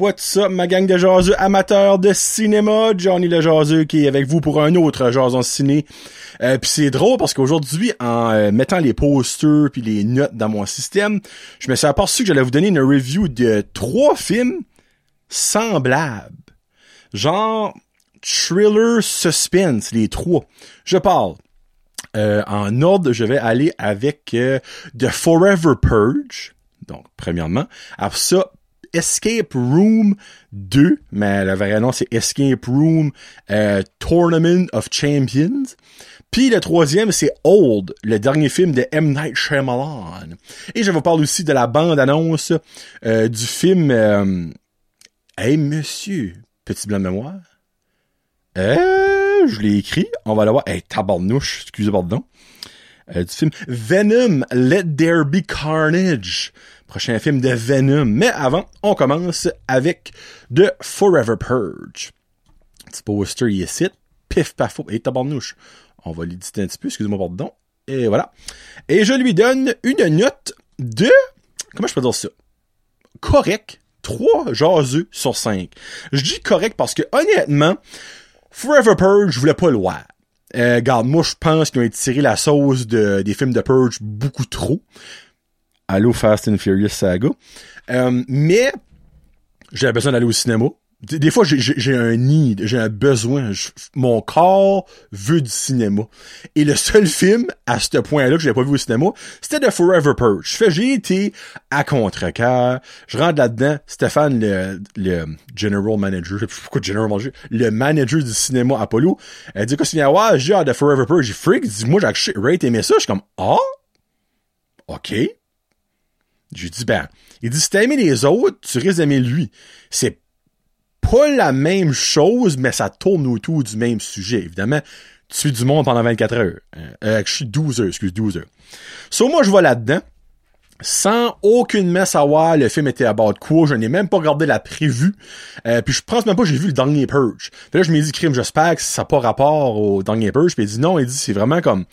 what's up, ma gang de jaseux amateurs de cinéma? Johnny le jaseux qui est avec vous pour un autre jason ciné. Euh, puis c'est drôle parce qu'aujourd'hui, en euh, mettant les posters puis les notes dans mon système, je me suis aperçu que j'allais vous donner une review de trois films semblables. Genre thriller suspense, les trois. Je parle. Euh, en ordre, je vais aller avec euh, The Forever Purge. Donc, premièrement. Après ça, Escape Room 2, mais le vrai nom c'est Escape Room euh, Tournament of Champions. Puis le troisième c'est Old, le dernier film de M. Night Shyamalan. Et je vous parle aussi de la bande-annonce euh, du film euh, Hey monsieur, petit blanc de mémoire. Je l'ai écrit, on va le voir. Hey, tabarnouche, excusez pardon. Du film Venom, Let There Be Carnage. Prochain film de Venom. Mais avant, on commence avec The Forever Purge. Petit poster ici. Pif paf. Et tabarnouche. On va l'éditer un petit peu, excusez-moi pardon. Et voilà. Et je lui donne une note de... Comment je peux dire ça? Correct. 3 jaseux sur 5. Je dis correct parce que honnêtement, Forever Purge, je voulais pas le voir. Euh, regarde, moi je pense qu'ils ont étiré la sauce de, des films de Purge beaucoup trop. Allô Fast and Furious Saga. Euh, mais j'avais besoin d'aller au cinéma. Des, fois, j'ai- un need, j'ai un besoin. Mon corps veut du cinéma. Et le seul film, à ce point-là, que j'avais pas vu au cinéma, c'était The Forever Purge. J'ai été à contre-cœur. Je rentre là-dedans. Stéphane, le, general manager, pourquoi manager, le manager du cinéma Apollo, elle dit, tu viens voir? J'ai de Forever Purge. J'ai freak. Dit, moi, j'ai rate aimé ça? Je suis comme, ah? OK. J'ai dit, ben, il dit, si t'as aimé les autres, tu risques d'aimer lui. C'est pas la même chose, mais ça tourne autour du même sujet. Évidemment, tu suis du monde pendant 24 heures. Euh, euh, je suis 12 heures, excuse, 12 heures. So, moi, je vais là-dedans, sans aucunement savoir le film était à bord de quoi. Je n'ai même pas regardé la prévue. Euh, puis je pense même pas j'ai vu le dernier Purge. Puis là, je m'ai dit, crime, j'espère que ça n'a pas rapport au dernier Purge. Puis il dit non, il dit, c'est vraiment comme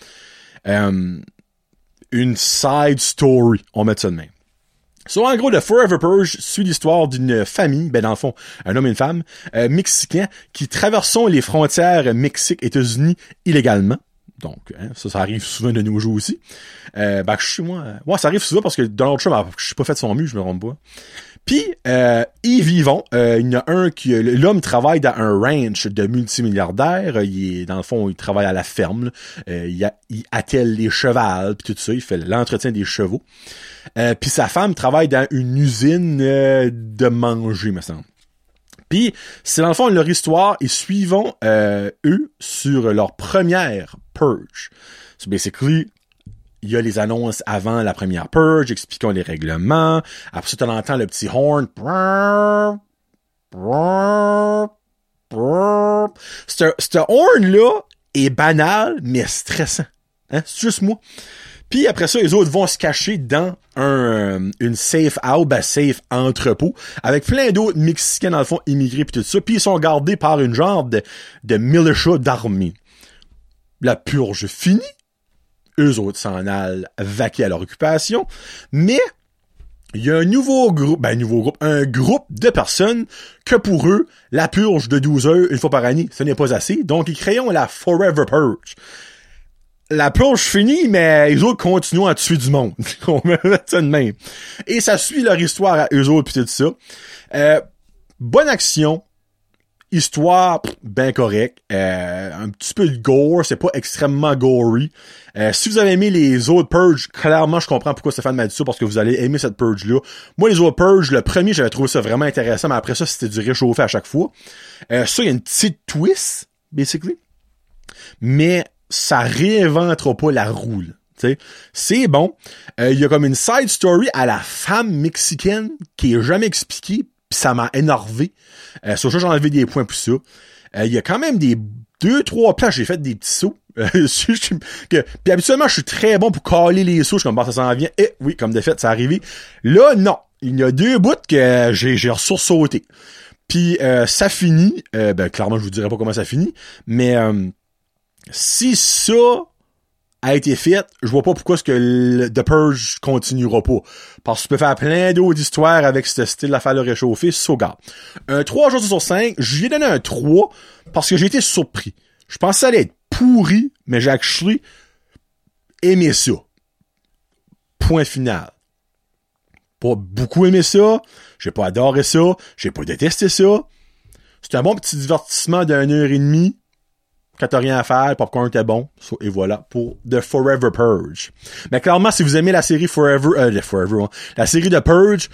euh, une side story. On met ça de même. So, en gros, le Forever Purge suit l'histoire d'une famille, ben dans le fond, un homme et une femme, euh, mexicains, qui traversent les frontières Mexique-États-Unis illégalement. Donc, hein, ça, ça arrive souvent de nos jours aussi. Euh, ben, je suis moi, euh, moi, ça arrive souvent parce que Donald Trump, je suis pas fait son mieux, je me rends pas. Puis, euh, ils vivent. Euh, il y en a un qui, l'homme travaille dans un ranch de multimilliardaires. Euh, Il est, dans le fond, il travaille à la ferme. Euh, il attelle les chevals, puis tout ça. Il fait l'entretien des chevaux. Euh, puis sa femme travaille dans une usine euh, de manger, me semble. Puis, c'est dans le fond leur histoire et suivons euh, eux sur leur première purge. So basically, il y a les annonces avant la première purge, expliquons les règlements. Après ça, tu entends le petit horn. Ce horn-là est banal, mais stressant. Hein? C'est juste moi. Puis après ça, les autres vont se cacher dans un, euh, une safe house, ben safe entrepôt, avec plein d'autres Mexicains, dans le fond, immigrés puis tout ça. Puis ils sont gardés par une genre de, de militia d'armée. La purge finie. Eux autres s'en allent vaquer à leur occupation. Mais il y a un nouveau groupe, ben un nouveau groupe, un groupe de personnes que pour eux, la purge de 12 heures une fois par année, ce n'est pas assez. Donc ils créent la Forever Purge la purge finie, mais les autres continuent à tuer du monde. On met ça de même. Et ça suit leur histoire à eux autres pis tout ça. Euh, bonne action. Histoire ben correct. Euh, un petit peu de gore, c'est pas extrêmement gory. Euh, si vous avez aimé les autres purges, clairement je comprends pourquoi Stéphane m'a dit ça, parce que vous allez aimer cette purge-là. Moi, les autres purges, le premier, j'avais trouvé ça vraiment intéressant, mais après ça, c'était du réchauffé à chaque fois. Euh, ça, il y a une petite twist, basically. Mais ça réinventera pas la roue. C'est bon. Euh, Il y a comme une side story à la femme mexicaine qui est jamais expliquée, puis ça m'a énervé. Euh, sur ça, j'ai des points pour ça. Euh, Il y a quand même des deux, trois plans, j'ai fait des petits sauts. Euh, que- puis habituellement, je suis très bon pour caler les sauts. Je suis comme, bah, ça s'en vient. Et oui, comme de fait, ça arrivé. Là, non. Il y a deux bouts que j'ai, j'ai. Puis euh, ça finit. euh, ben, clairement, je vous dirai pas comment ça finit. Mais si ça a été faite, je vois pas pourquoi ce que le The Purge continuera pas. Parce que tu peux faire plein d'autres histoires avec ce style d'affaire le réchauffer, so gars. Un 3 jours sur 5, je lui ai donné un 3 parce que j'ai été surpris. Je pensais que ça allait être pourri, mais j'ai actually aimé ça. Point final. Pas beaucoup aimé ça, j'ai pas adoré ça, j'ai pas détesté ça. C'est un bon petit divertissement d'une heure et demie. Quand t'as rien à faire, le popcorn était bon. et voilà pour The Forever Purge. Mais clairement, si vous aimez la série Forever, euh, Forever, hein, la série de Purge,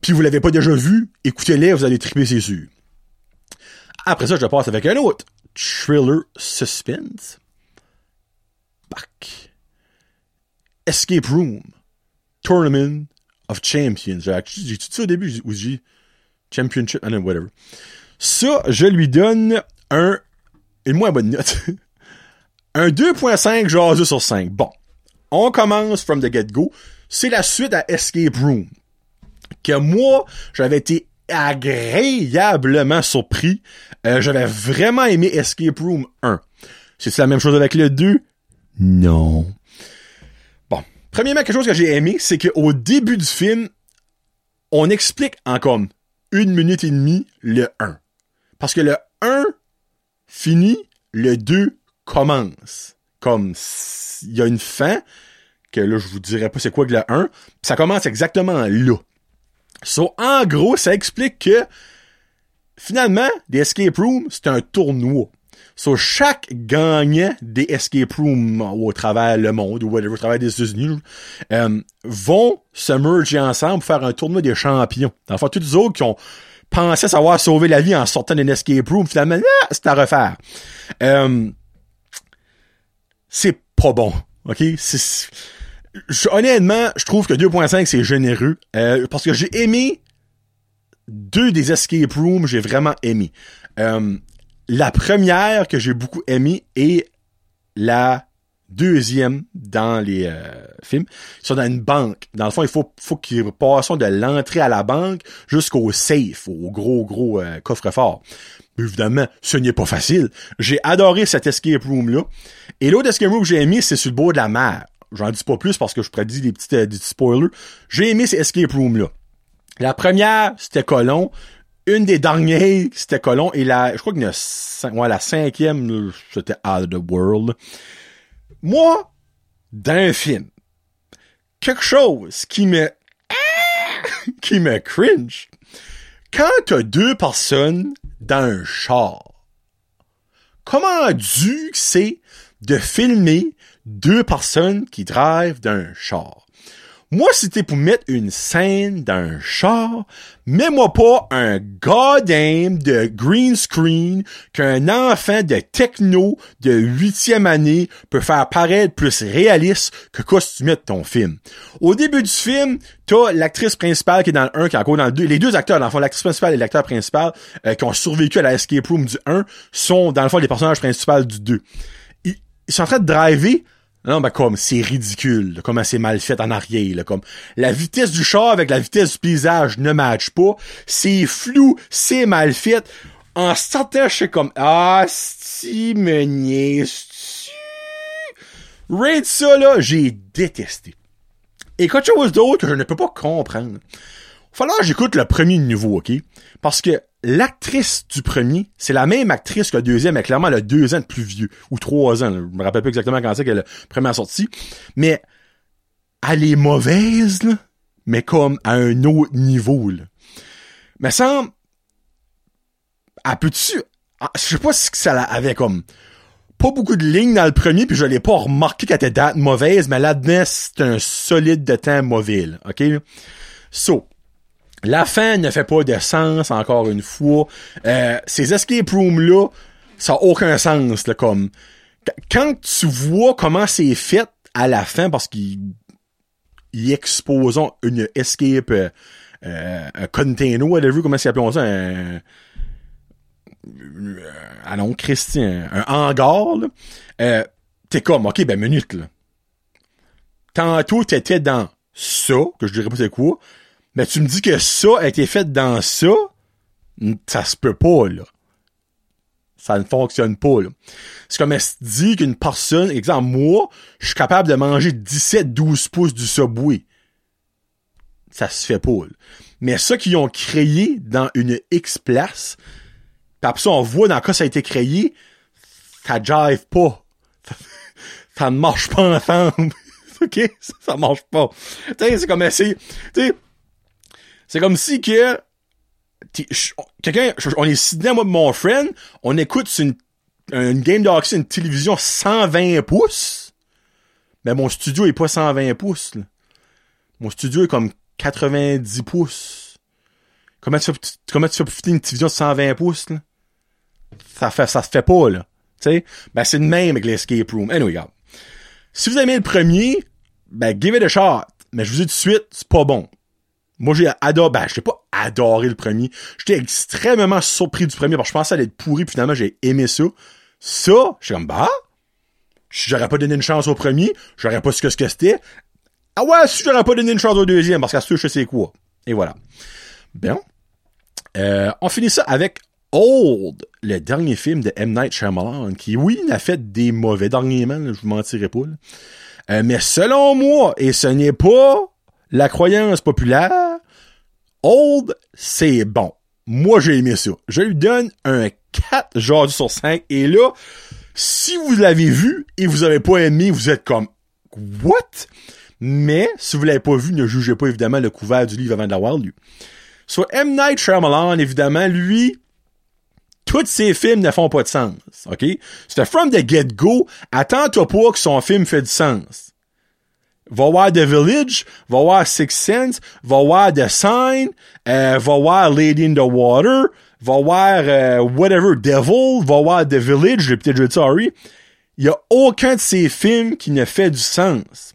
puis vous l'avez pas déjà vu, écoutez-les, vous allez triper, c'est sûr. Après ça, je passe avec un autre. Thriller Suspense. Back. Escape Room. Tournament of Champions. J'ai tout ça au début, où j'ai Championship, whatever. Ça, je lui donne un, une moins bonne note. un 2.5 jaseux sur 5. Bon. On commence from the get-go. C'est la suite à Escape Room. Que moi, j'avais été agréablement surpris. Euh, j'avais vraiment aimé Escape Room 1. C'est la même chose avec le 2? Non. Bon. Premièrement, quelque chose que j'ai aimé, c'est qu'au début du film, on explique en comme une minute et demie le 1. Parce que le 1 finit, le 2 commence. Comme il y a une fin, que là, je vous dirais pas c'est quoi que le 1, ça commence exactement là. So, en gros, ça explique que finalement, des escape rooms, c'est un tournoi. So, chaque gagnant des escape rooms au travers le monde, ou whatever, au travers des États-Unis, euh, vont se merger ensemble pour faire un tournoi des champions. Fond, tous les autres qui ont pensé savoir sauver la vie en sortant d'un escape room, finalement, ah, c'est à refaire. Euh, c'est pas bon. OK? Honnêtement, je trouve que 2.5 c'est généreux euh, parce que j'ai aimé deux des escape rooms, j'ai vraiment aimé. Euh, la première que j'ai beaucoup aimé est la deuxième dans les euh, films. Ils sont dans une banque. Dans le fond, il faut, faut qu'ils passent de l'entrée à la banque jusqu'au safe, au gros, gros coffre-fort. Évidemment, ce n'est pas facile. J'ai adoré cet escape room-là. Et l'autre escape room que j'ai aimé, c'est sur le bord de la mer. J'en dis pas plus parce que je prédis des petits, euh, des petits spoilers. J'ai aimé ces escape rooms là. La première, c'était Colon. Une des dernières, c'était Colon. Et la, je crois qu'il y a ouais, la cinquième, c'était Out of the World. Moi, d'un film, quelque chose qui me, qui me cringe. Quand t'as deux personnes dans un char, comment dur c'est de filmer deux personnes qui drivent d'un char? Moi, c'était pour mettre une scène d'un char, mets-moi pas un goddamn de green screen qu'un enfant de techno de huitième année peut faire paraître plus réaliste que quoi si ton film. Au début du film, t'as l'actrice principale qui est dans le 1, qui est encore dans le 2. Les deux acteurs, dans le fond, l'actrice principale et l'acteur principal, euh, qui ont survécu à la escape room du 1, sont dans le fond les personnages principaux du 2 ils sont en train de driver. Non, ben comme, c'est ridicule, comment c'est mal fait en arrière, là, comme, la vitesse du char avec la vitesse du paysage ne match pas, c'est flou, c'est mal fait. En sortant, je suis comme, ah, si, me niaises-tu? Raid ça, là, j'ai détesté. Et quelque chose d'autre je ne peux pas comprendre. Falloir que j'écoute le premier niveau, ok? Parce que l'actrice du premier, c'est la même actrice que le deuxième, mais clairement le deux ans de plus vieux, ou trois ans, je me rappelle pas exactement quand c'est qu'elle a première sortie, mais elle est mauvaise, là, mais comme à un autre niveau. Là. Mais ça, elle peut-tu... Ah, je sais pas si ça avait comme pas beaucoup de lignes dans le premier, puis je l'ai pas remarqué qu'elle était date mauvaise, mais là-dedans, c'est un solide de temps mauvais, là, OK? So, la fin ne fait pas de sens, encore une fois. Euh, ces escape rooms-là, ça n'a aucun sens, là, comme... Quand tu vois comment c'est fait à la fin, parce qu'ils exposent une escape, euh, euh, un container, whatever, comment appelé ça, un... Ah non, Christian, un hangar, là. Euh, t'es comme, ok, ben minute, là. Tantôt, t'étais dans ça, que je dirais pas c'est quoi, mais tu me dis que ça a été fait dans ça, ça se peut pas, là. Ça ne fonctionne pas, là. C'est comme elle se dit qu'une personne, exemple, moi, je suis capable de manger 17-12 pouces du Subway. Ça se fait pas. Mais ça qu'ils ont créé dans une X place, pis après ça, on voit dans quoi ça a été créé, ça jive pas. Ça, ne marche pas ensemble. OK? Ça, ça marche pas. Tu c'est comme essayer. Tu c'est comme si que quelqu'un, on est sidé, moi, mon friend, on écoute une, une game hockey, une télévision 120 pouces. Mais mon studio est pas 120 pouces. Mon studio est comme 90 pouces. Comment tu fais, comment tu fais profiter une télévision de 120 pouces, là? Ça fait, ça se fait pas, là. Tu sais? Ben, c'est le même avec l'escape room. Anyway, regarde. Si vous aimez le premier, ben, give it a shot. Mais je vous dis tout de suite, c'est pas bon. Moi, j'ai adoré, ben, je pas adoré le premier. J'étais extrêmement surpris du premier parce que je pensais à être pourri, puis finalement, j'ai aimé ça. Ça, je suis comme, bah, j'aurais pas donné une chance au premier, j'aurais pas su que ce que c'était. Ah ouais, si j'aurais pas donné une chance au deuxième, parce qu'à ce je sais quoi. Et voilà. Bien. Euh, on finit ça avec Old, le dernier film de M. Night Shyamalan, qui, oui, a fait des mauvais dernièrement, je vous mentirai pas. Euh, mais selon moi, et ce n'est pas la croyance populaire, Old, c'est bon. Moi, j'ai aimé ça. Je lui donne un 4 genre sur 5. Et là, si vous l'avez vu et vous avez pas aimé, vous êtes comme, what? Mais, si vous l'avez pas vu, ne jugez pas évidemment le couvert du livre avant de l'avoir lu. Sur M. Night Shyamalan, évidemment, lui, tous ses films ne font pas de sens, ok? C'est from the get-go, attends-toi pas que son film fait du sens. Va voir The Village, va voir Six Sense, va voir The Sign, euh, va voir Lady in the Water, va voir euh, whatever, Devil, va voir The Village, j'ai peut-être dit sorry. Il y a aucun de ces films qui ne fait du sens.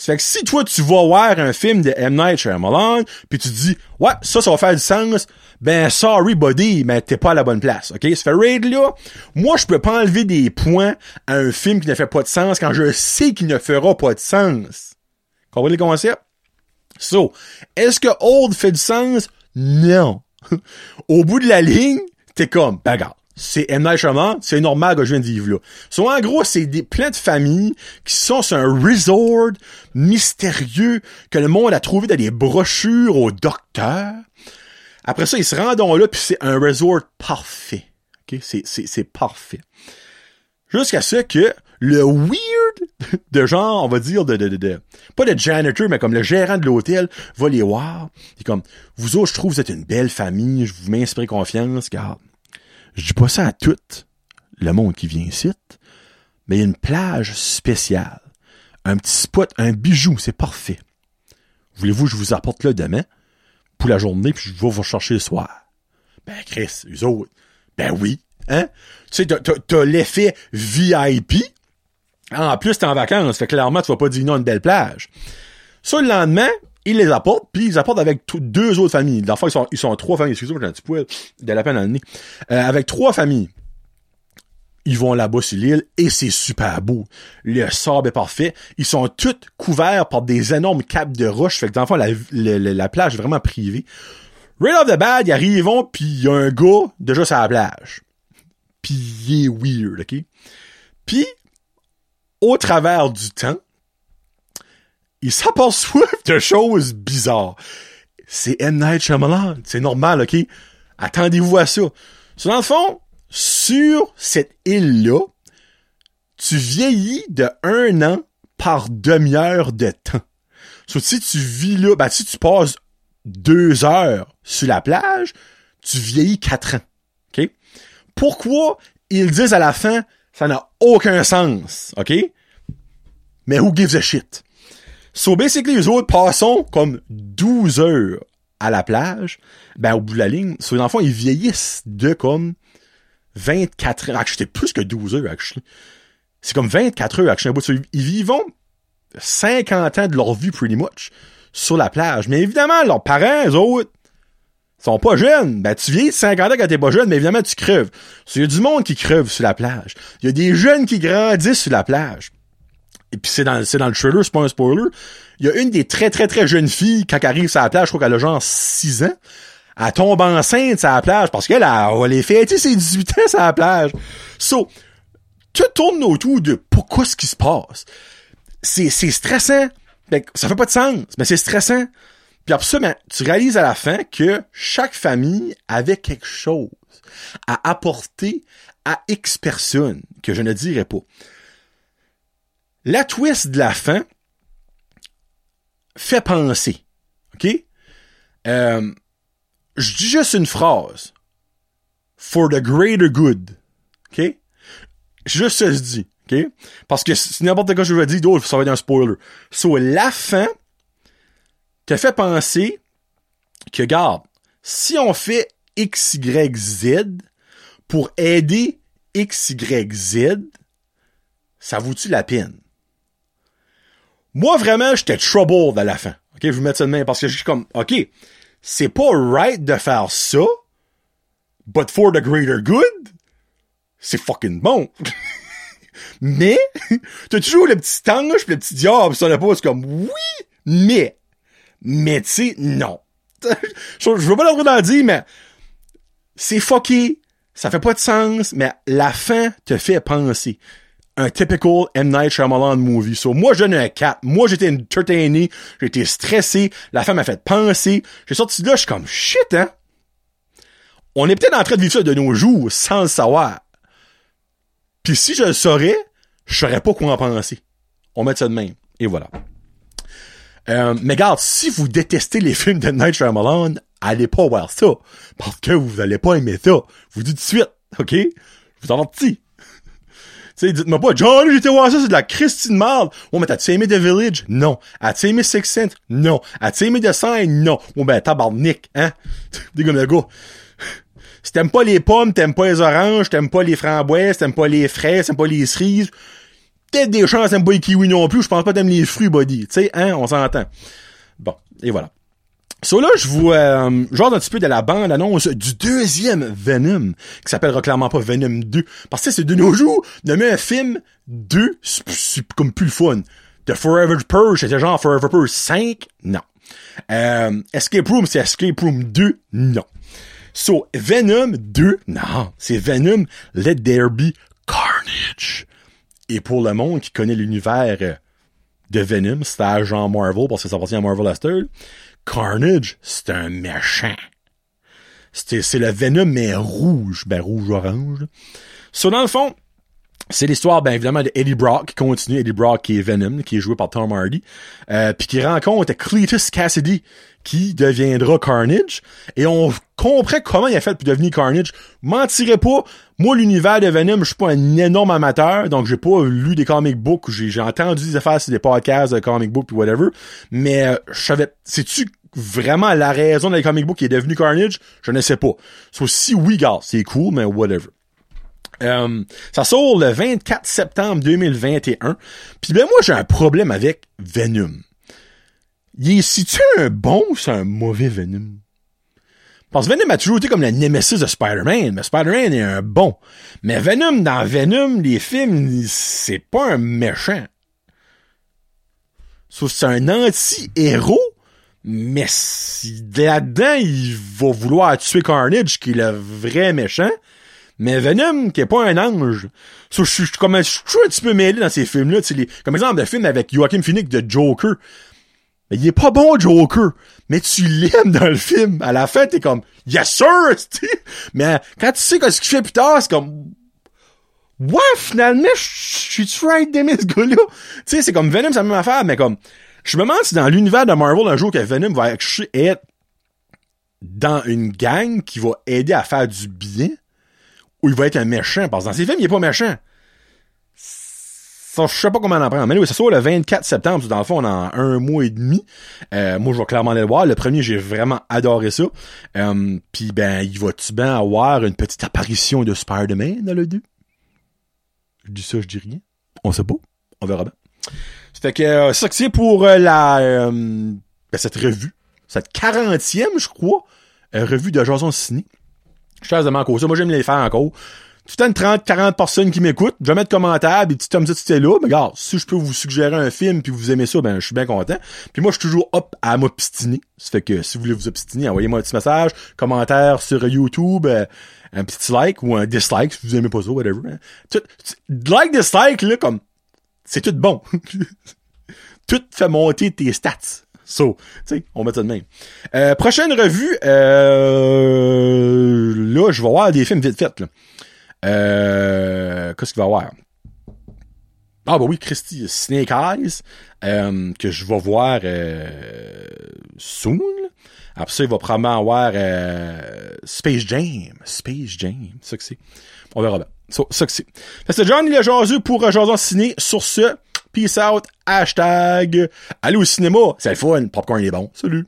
C'est que si toi tu vas voir un film de M. Night Shyamalan, puis tu dis ouais ça ça va faire du sens, ben sorry buddy, mais t'es pas à la bonne place, ok? Ça fait raid là, moi je peux pas enlever des points à un film qui ne fait pas de sens quand je sais qu'il ne fera pas de sens. Comprenez le concept? So, est-ce que Old fait du sens? Non. Au bout de la ligne, t'es comme, ben regarde, c'est M. C'est normal que je viens de vivre là. So, en gros, c'est des, plein de familles qui sont sur un resort mystérieux que le monde a trouvé dans des brochures au docteur. Après ça, ils se rendent là, puis c'est un resort parfait. OK? C'est, c'est, c'est parfait. Jusqu'à ce que le weird de genre, on va dire, de, de, de, pas de janitor, mais comme le gérant de l'hôtel va les voir. Est comme, vous autres, je trouve que vous êtes une belle famille, je vous m'inspire confiance, car je dis pas ça à tout le monde qui vient ici, mais il y a une plage spéciale. Un petit spot, un bijou, c'est parfait. Voulez-vous que je vous apporte là demain pour la journée, puis je vais vous chercher le soir? Ben, Chris, eux autres, ben oui, hein? Tu sais, t'as l'effet VIP, en plus, t'es en vacances, fait clairement, tu vas pas dire non à une belle plage. Ça, le lendemain, ils les apportent, puis ils apportent avec deux autres familles. Dans ils sont, ils sont trois familles. Excusez-moi, j'ai un petit poil de la peine le nez. Euh, avec trois familles. Ils vont là-bas sur l'île et c'est super beau. Le sable est parfait. Ils sont tous couverts par des énormes capes de roches. Fait que dans le fond, la, la, plage est vraiment privée. Right off the bat, ils arrivent, puis il y a un gars déjà sur la plage. Puis il est weird, OK? Puis, au travers du temps, ils s'aperçoivent de choses bizarres. C'est M. Night Shyamalan. C'est normal, OK? Attendez-vous à ça. dans le fond, sur cette île-là, tu vieillis de un an par demi-heure de temps. So, si tu vis là, ben, si tu passes deux heures sur la plage, tu vieillis quatre ans. Pourquoi ils disent à la fin, ça n'a aucun sens, OK? Mais who gives a shit? So basically, les autres passons comme 12 heures à la plage, ben au bout de la ligne, so les enfants, ils vieillissent de comme 24 heures. C'était plus que 12 heures, actually. C'est comme 24 heures, actually. Ils vivent 50 ans de leur vie, pretty much, sur la plage. Mais évidemment, leurs parents, eux autres, sont pas jeunes. Ben, tu vieillis 50 ans quand t'es pas jeune, mais évidemment, tu creves. Il y a du monde qui crève sur la plage. Il y a des jeunes qui grandissent sur la plage. Et puis c'est dans, c'est dans le trailer, c'est pas un spoiler. Il y a une des très très très jeunes filles, quand elle arrive sur la plage, je crois qu'elle a genre 6 ans. elle tombe enceinte à la plage parce qu'elle elle les fêter ses 18 ans à la plage. So, tout tourne autour de pourquoi ce qui se passe? C'est, c'est stressant. Ben, ça fait pas de sens, mais c'est stressant. Puis ben, tu réalises à la fin que chaque famille avait quelque chose à apporter à X personnes, que je ne dirais pas. La twist de la fin fait penser. OK? Euh, je dis juste une phrase. For the greater good. OK? Juste ça, je dis. OK? Parce que si n'importe quoi je veux dire d'autre, ça va être un spoiler. So, la fin te fait penser que, garde, si on fait X, Y, Z pour aider X, Y, Z, ça vaut-tu la peine? Moi, vraiment, j'étais troubled à la fin. OK, je vous mets ça de main parce que je suis comme, OK, c'est pas right de faire ça, but for the greater good, c'est fucking bon. mais, t'as toujours le petit ange pis le petit diable ça pas, c'est comme, oui, mais, mais tu sais, non. je, veux pas l'ordre d'en dire, mais c'est fucké, ça fait pas de sens, mais la fin te fait penser un typical M. Night Shyamalan movie. Moi, je n'ai un 4. Moi, j'étais entertainé. J'étais stressé. La femme m'a fait penser. J'ai sorti de là, je suis comme, shit, hein? On est peut-être en train de vivre ça de nos jours sans le savoir. Puis si je le saurais, je saurais pas quoi en penser. On met ça de même. Et voilà. Euh, mais regarde, si vous détestez les films de Night Shyamalan, allez pas voir ça. Parce que vous allez pas aimer ça. Vous tout de suite, OK? Je vous avertis sais, dites-moi pas, John, j'étais voir ça, c'est de la Christine Marde. Oh, mais t'as-tu aimé The Village? Non. As-tu aimé Six Sense? Non. As-tu aimé The Sign? Non. Oh, ben, tabarnak, hein? Des gars, gars. Si t'aimes pas les pommes, t'aimes pas les oranges, t'aimes pas les framboises, t'aimes pas les fraises, t'aimes pas les cerises, peut-être des chances t'aimes pas les kiwis non plus, je pense pas t'aimes les fruits, body. Tu sais, hein, on s'entend. Bon, et voilà. So là, je vous euh, genre un petit peu de la bande-annonce du deuxième Venom, qui s'appelle clairement pas Venom 2. Parce que c'est de nos jours, nommer un film 2, c'est comme plus le fun. The Forever Purge, c'était genre Forever Purge 5, non. Euh, Escape Room, c'est Escape Room 2, non. So, Venom 2, non, c'est Venom Let There Be Carnage. Et pour le monde qui connaît l'univers de Venom, c'est agent Marvel, parce que ça appartient à Marvel Aster, Carnage, c'est un méchant. C'est le Venom, mais rouge. Ben, rouge-orange. So, dans le fond, c'est l'histoire, ben évidemment, de Eddie Brock qui continue, Eddie Brock qui est Venom, qui est joué par Tom Hardy, euh, puis qui rencontre Cletus Cassidy, qui deviendra Carnage, et on comprend comment il a fait pour devenir Carnage. Mentirais pas, moi l'univers de Venom, je suis pas un énorme amateur, donc j'ai pas lu des comic books, j'ai entendu des affaires sur des podcasts de comic books puis whatever, mais euh, je savais, sais-tu vraiment la raison des comic books qui est devenu Carnage? Je ne sais pas. So, si oui, gars, c'est cool, mais whatever. Euh, ça sort le 24 septembre 2021. Puis ben moi j'ai un problème avec Venom. Il est si-tu un bon ou c'est un mauvais Venom? Parce que Venom a toujours été comme la nemesis de Spider-Man, mais Spider-Man est un bon. Mais Venom, dans Venom, les films, c'est pas un méchant. c'est un anti-héros, mais si là-dedans, il va vouloir tuer Carnage, qui est le vrai méchant, mais Venom, qui est pas un ange. So, je suis comme, je suis un petit peu mêlé dans ces films-là. Les, comme exemple, le film avec Joaquin Phoenix de Joker. Mais il est pas bon, Joker. Mais tu l'aimes dans le film. À la fin, t'es comme, yes sir! mais quand tu sais ce qu'il fait plus tard, c'est comme, ouais, finalement, je suis right d'aimer ce gars-là? Tu sais, c'est comme Venom, c'est la même affaire, mais comme, je me demande si dans l'univers de Marvel, un jour que Venom va être dans une gang qui va aider à faire du bien où il va être un méchant. Parce que dans ces films, il est pas méchant. Ça, je sais pas comment on en. Mais oui, ça sort le 24 septembre. Dans le fond, on a un mois et demi. Euh, moi, je vais clairement aller le voir. Le premier, j'ai vraiment adoré ça. Euh, Puis, ben, il va-tu bien avoir une petite apparition de Spider-Man dans le 2? Je dis ça, je dis rien. On sait pas. On verra bien. Fait que euh, ça que c'est pour euh, la euh, ben, cette revue. Cette 40e, je crois, revue de Jason Ciné. Je de ça. Moi, j'aime les faire encore. tout une 30, 40 personnes qui m'écoutent. Je vais mettre commentaire, des petits thumbs up si là. Mais regarde, si je peux vous suggérer un film puis vous aimez ça, ben je suis bien content. Puis moi, je suis toujours up à m'obstiner. Ça fait que si vous voulez vous obstiner, envoyez-moi un petit message, commentaire sur YouTube, euh, un petit like ou un dislike si vous aimez pas ça, whatever. Hein. Like, dislike, là, comme, c'est tout bon. tout fait monter tes stats. So, tu sais, on met ça de même. Euh, prochaine revue, euh, là, je vais voir des films vite fait, là. Euh, qu'est-ce qu'il va y avoir? Ah bah oui, Christy, Snake Eyes, euh, que je vais voir euh, soon. Après ça, il va probablement avoir Space Jam. Space Jam, ça que c'est. On verra bien. Ça, que c'est. C'est Johnny le jaseux pour euh, Jason Ciné. Sur ce, peace out, hashtag, allez au cinéma, c'est le fun, popcorn est bon. Salut!